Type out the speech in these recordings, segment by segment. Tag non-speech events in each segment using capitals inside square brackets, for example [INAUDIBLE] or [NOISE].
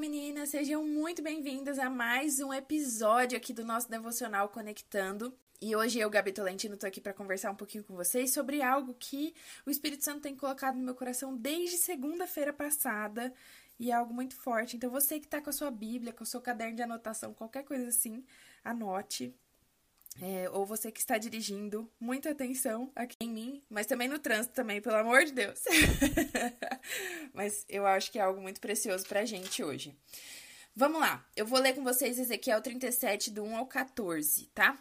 meninas! Sejam muito bem-vindas a mais um episódio aqui do nosso devocional Conectando. E hoje eu, Gabi Tolentino, tô aqui para conversar um pouquinho com vocês sobre algo que o Espírito Santo tem colocado no meu coração desde segunda-feira passada e é algo muito forte. Então, você que tá com a sua Bíblia, com o seu caderno de anotação, qualquer coisa assim, anote. É, ou você que está dirigindo, muita atenção aqui em mim, mas também no trânsito também, pelo amor de Deus. [LAUGHS] mas eu acho que é algo muito precioso pra gente hoje. Vamos lá, eu vou ler com vocês Ezequiel 37, do 1 ao 14, tá?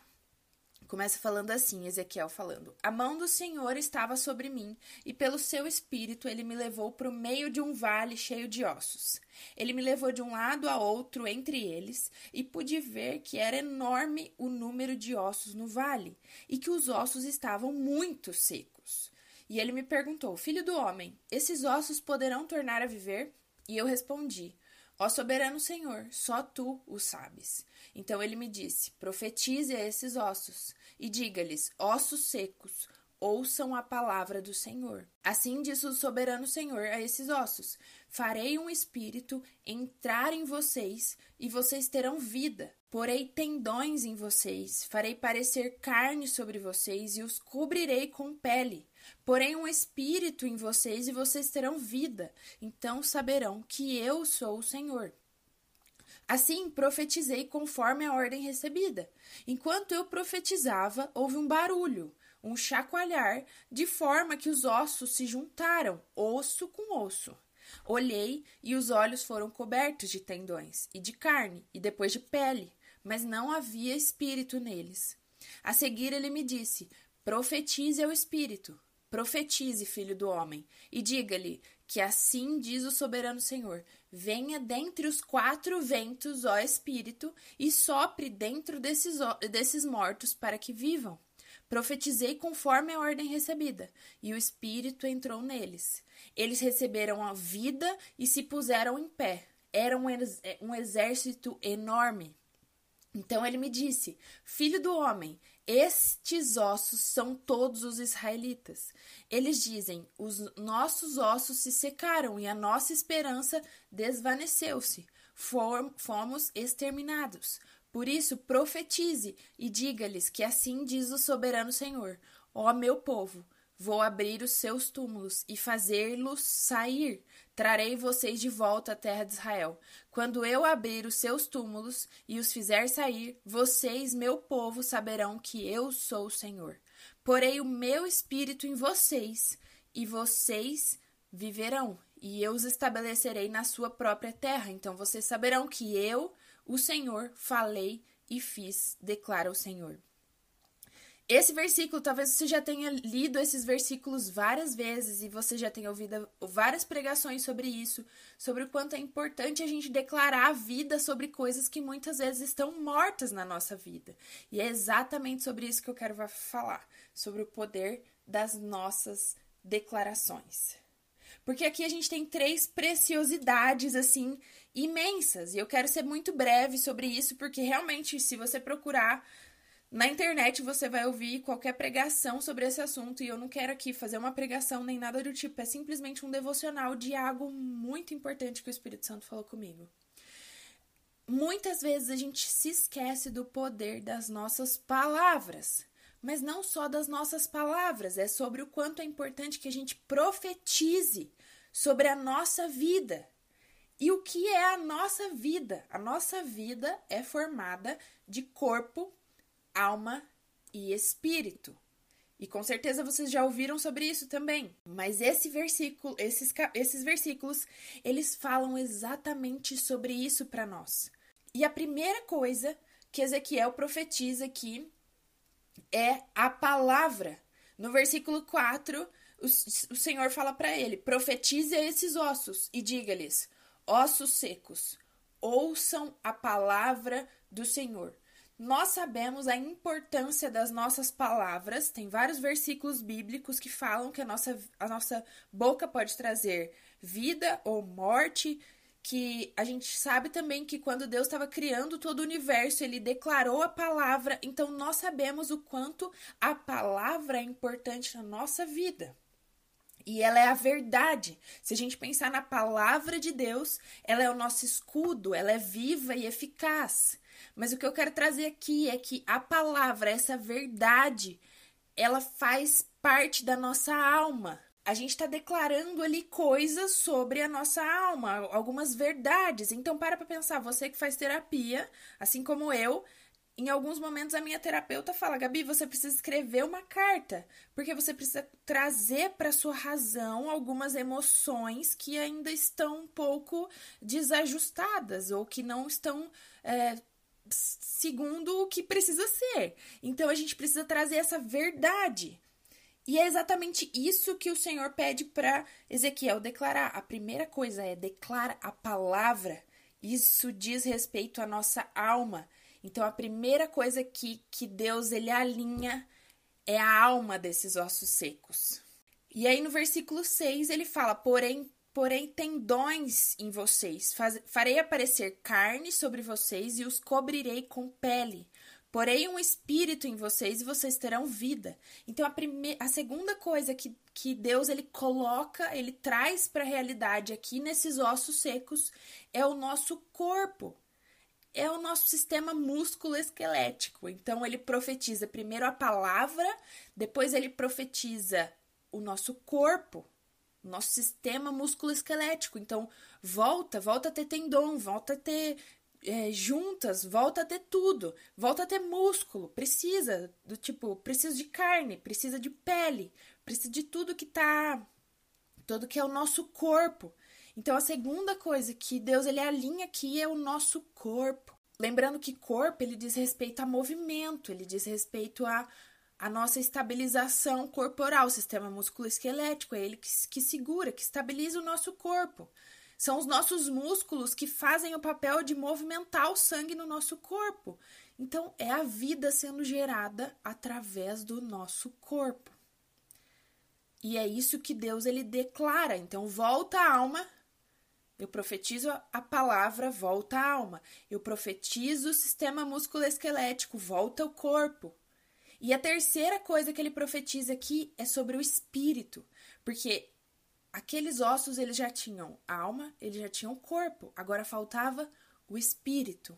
Começa falando assim, Ezequiel falando: A mão do Senhor estava sobre mim, e pelo seu espírito ele me levou para o meio de um vale cheio de ossos. Ele me levou de um lado a outro entre eles, e pude ver que era enorme o número de ossos no vale, e que os ossos estavam muito secos. E ele me perguntou: Filho do homem, esses ossos poderão tornar a viver? E eu respondi: Ó soberano Senhor, só tu o sabes. Então ele me disse: Profetize a esses ossos e diga-lhes: Ossos secos, ouçam a palavra do Senhor. Assim diz o soberano Senhor a esses ossos: Farei um espírito entrar em vocês e vocês terão vida. Porei tendões em vocês, farei parecer carne sobre vocês e os cobrirei com pele. Porém, um espírito em vocês e vocês terão vida. Então saberão que eu sou o Senhor. Assim profetizei conforme a ordem recebida. Enquanto eu profetizava, houve um barulho, um chacoalhar, de forma que os ossos se juntaram, osso com osso. Olhei e os olhos foram cobertos de tendões, e de carne, e depois de pele, mas não havia espírito neles. A seguir ele me disse: Profetize ao espírito. Profetize, filho do homem, e diga-lhe que assim diz o soberano Senhor: Venha dentre os quatro ventos, ó Espírito, e sopre dentro desses, desses mortos para que vivam. Profetizei conforme a ordem recebida, e o Espírito entrou neles. Eles receberam a vida e se puseram em pé. Era um, um exército enorme. Então ele me disse: Filho do homem, estes ossos são todos os israelitas. Eles dizem: Os nossos ossos se secaram e a nossa esperança desvaneceu-se. Fomos exterminados. Por isso, profetize e diga-lhes que assim diz o soberano Senhor: Ó meu povo, vou abrir os seus túmulos e fazê-los sair Trarei vocês de volta à terra de Israel. Quando eu abrir os seus túmulos e os fizer sair, vocês, meu povo, saberão que eu sou o Senhor. Porei o meu espírito em vocês, e vocês viverão, e eu os estabelecerei na sua própria terra. Então vocês saberão que eu, o Senhor, falei e fiz, declara o Senhor. Esse versículo, talvez você já tenha lido esses versículos várias vezes e você já tenha ouvido várias pregações sobre isso, sobre o quanto é importante a gente declarar a vida sobre coisas que muitas vezes estão mortas na nossa vida. E é exatamente sobre isso que eu quero falar, sobre o poder das nossas declarações. Porque aqui a gente tem três preciosidades assim imensas, e eu quero ser muito breve sobre isso, porque realmente se você procurar na internet você vai ouvir qualquer pregação sobre esse assunto. E eu não quero aqui fazer uma pregação nem nada do tipo, é simplesmente um devocional de algo muito importante que o Espírito Santo falou comigo. Muitas vezes a gente se esquece do poder das nossas palavras, mas não só das nossas palavras, é sobre o quanto é importante que a gente profetize sobre a nossa vida. E o que é a nossa vida? A nossa vida é formada de corpo, alma e espírito. E com certeza vocês já ouviram sobre isso também. Mas esse versículo, esses, esses versículos, eles falam exatamente sobre isso para nós. E a primeira coisa que Ezequiel profetiza aqui é a palavra. No versículo 4, o, o Senhor fala para ele: profetize a esses ossos e diga-lhes: ossos secos, ouçam a palavra do Senhor. Nós sabemos a importância das nossas palavras. Tem vários versículos bíblicos que falam que a nossa, a nossa boca pode trazer vida ou morte. Que a gente sabe também que quando Deus estava criando todo o universo, ele declarou a palavra. Então nós sabemos o quanto a palavra é importante na nossa vida. E ela é a verdade. Se a gente pensar na palavra de Deus, ela é o nosso escudo, ela é viva e eficaz. Mas o que eu quero trazer aqui é que a palavra, essa verdade, ela faz parte da nossa alma. A gente está declarando ali coisas sobre a nossa alma, algumas verdades. Então, para para pensar, você que faz terapia, assim como eu, em alguns momentos a minha terapeuta fala: Gabi, você precisa escrever uma carta, porque você precisa trazer para sua razão algumas emoções que ainda estão um pouco desajustadas ou que não estão é, segundo o que precisa ser. Então a gente precisa trazer essa verdade. E é exatamente isso que o Senhor pede para Ezequiel declarar. A primeira coisa é declara a palavra. Isso diz respeito à nossa alma. Então a primeira coisa que, que Deus ele alinha é a alma desses ossos secos. E aí no versículo 6 ele fala: "Porém, porém tendões em vocês, farei aparecer carne sobre vocês e os cobrirei com pele. Porém um espírito em vocês e vocês terão vida. Então a primeira, a segunda coisa que, que Deus ele coloca, ele traz para a realidade aqui nesses ossos secos é o nosso corpo é o nosso sistema músculo-esquelético. Então, ele profetiza primeiro a palavra, depois ele profetiza o nosso corpo, nosso sistema músculo-esquelético. Então, volta, volta a ter tendão, volta a ter é, juntas, volta a ter tudo, volta a ter músculo, precisa do tipo, precisa de carne, precisa de pele, precisa de tudo que tá, tudo que é o nosso corpo. Então a segunda coisa que Deus ele alinha aqui é o nosso corpo. Lembrando que corpo ele diz respeito a movimento, ele diz respeito a a nossa estabilização corporal, o sistema musculoesquelético, é ele que, que segura, que estabiliza o nosso corpo. São os nossos músculos que fazem o papel de movimentar o sangue no nosso corpo. Então, é a vida sendo gerada através do nosso corpo. E é isso que Deus ele declara. Então, volta a alma eu profetizo a palavra, volta a alma. Eu profetizo o sistema musculoesquelético, volta o corpo. E a terceira coisa que ele profetiza aqui é sobre o espírito, porque aqueles ossos eles já tinham alma, eles já tinham corpo, agora faltava o espírito.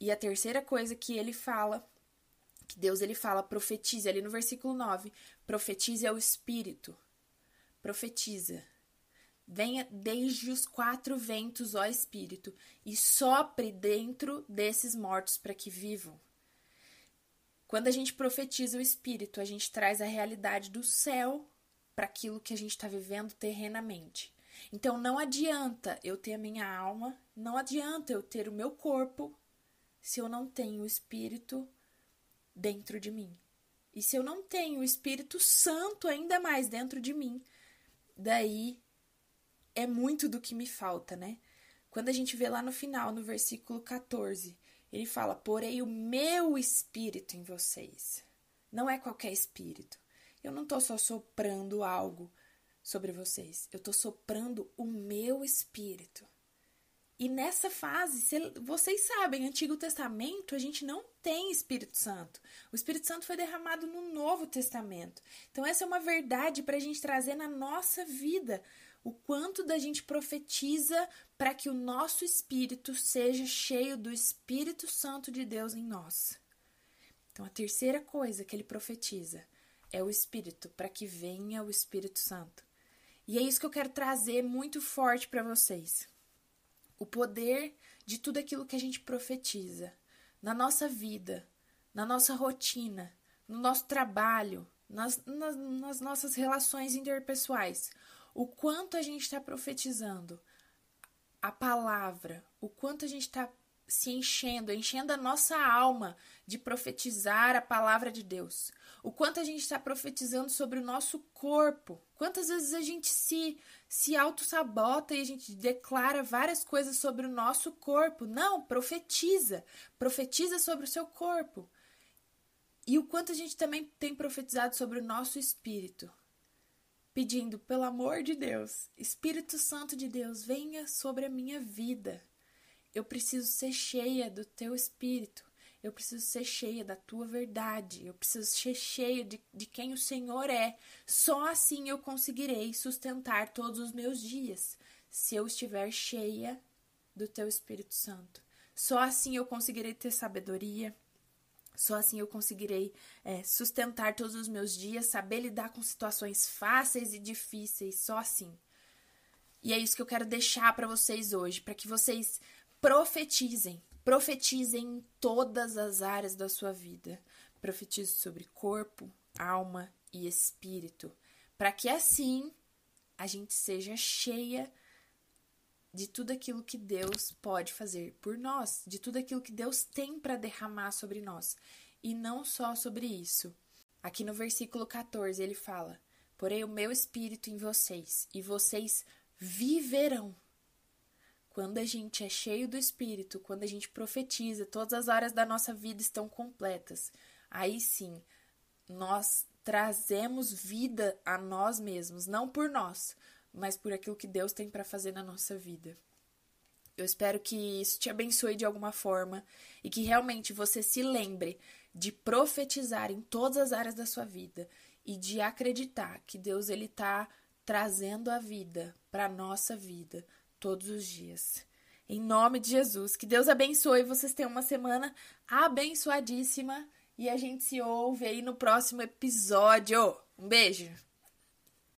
E a terceira coisa que ele fala, que Deus ele fala, profetize ali no versículo 9, profetize ao espírito. Profetiza. Venha desde os quatro ventos, ó Espírito, e sopre dentro desses mortos para que vivam. Quando a gente profetiza o Espírito, a gente traz a realidade do céu para aquilo que a gente está vivendo terrenamente. Então não adianta eu ter a minha alma, não adianta eu ter o meu corpo se eu não tenho o Espírito dentro de mim. E se eu não tenho o Espírito Santo ainda mais dentro de mim, daí é muito do que me falta, né? Quando a gente vê lá no final, no versículo 14, ele fala: Porém, o meu espírito em vocês. Não é qualquer espírito. Eu não estou só soprando algo sobre vocês, eu estou soprando o meu espírito. E nessa fase, vocês sabem, Antigo Testamento, a gente não tem Espírito Santo. O Espírito Santo foi derramado no Novo Testamento. Então, essa é uma verdade para a gente trazer na nossa vida o quanto da gente profetiza para que o nosso espírito seja cheio do Espírito Santo de Deus em nós. Então, a terceira coisa que ele profetiza é o Espírito, para que venha o Espírito Santo. E é isso que eu quero trazer muito forte para vocês. O poder de tudo aquilo que a gente profetiza na nossa vida, na nossa rotina, no nosso trabalho, nas, nas, nas nossas relações interpessoais o quanto a gente está profetizando a palavra, o quanto a gente está se enchendo, enchendo a nossa alma de profetizar a palavra de Deus. O quanto a gente está profetizando sobre o nosso corpo. Quantas vezes a gente se, se auto-sabota e a gente declara várias coisas sobre o nosso corpo. Não, profetiza. Profetiza sobre o seu corpo. E o quanto a gente também tem profetizado sobre o nosso espírito pedindo, pelo amor de Deus, Espírito Santo de Deus, venha sobre a minha vida. Eu preciso ser cheia do teu espírito. Eu preciso ser cheia da tua verdade. Eu preciso ser cheia de, de quem o Senhor é. Só assim eu conseguirei sustentar todos os meus dias. Se eu estiver cheia do teu Espírito Santo. Só assim eu conseguirei ter sabedoria. Só assim eu conseguirei é, sustentar todos os meus dias, saber lidar com situações fáceis e difíceis. Só assim. E é isso que eu quero deixar para vocês hoje, para que vocês profetizem Profetize em todas as áreas da sua vida. Profetize sobre corpo, alma e espírito, para que assim a gente seja cheia de tudo aquilo que Deus pode fazer por nós, de tudo aquilo que Deus tem para derramar sobre nós. E não só sobre isso. Aqui no versículo 14 ele fala: Porém, o meu espírito em vocês, e vocês viverão quando a gente é cheio do Espírito, quando a gente profetiza, todas as áreas da nossa vida estão completas. Aí sim, nós trazemos vida a nós mesmos, não por nós, mas por aquilo que Deus tem para fazer na nossa vida. Eu espero que isso te abençoe de alguma forma e que realmente você se lembre de profetizar em todas as áreas da sua vida e de acreditar que Deus ele tá trazendo a vida para nossa vida todos os dias. Em nome de Jesus, que Deus abençoe, vocês tenham uma semana abençoadíssima e a gente se ouve aí no próximo episódio. Um beijo!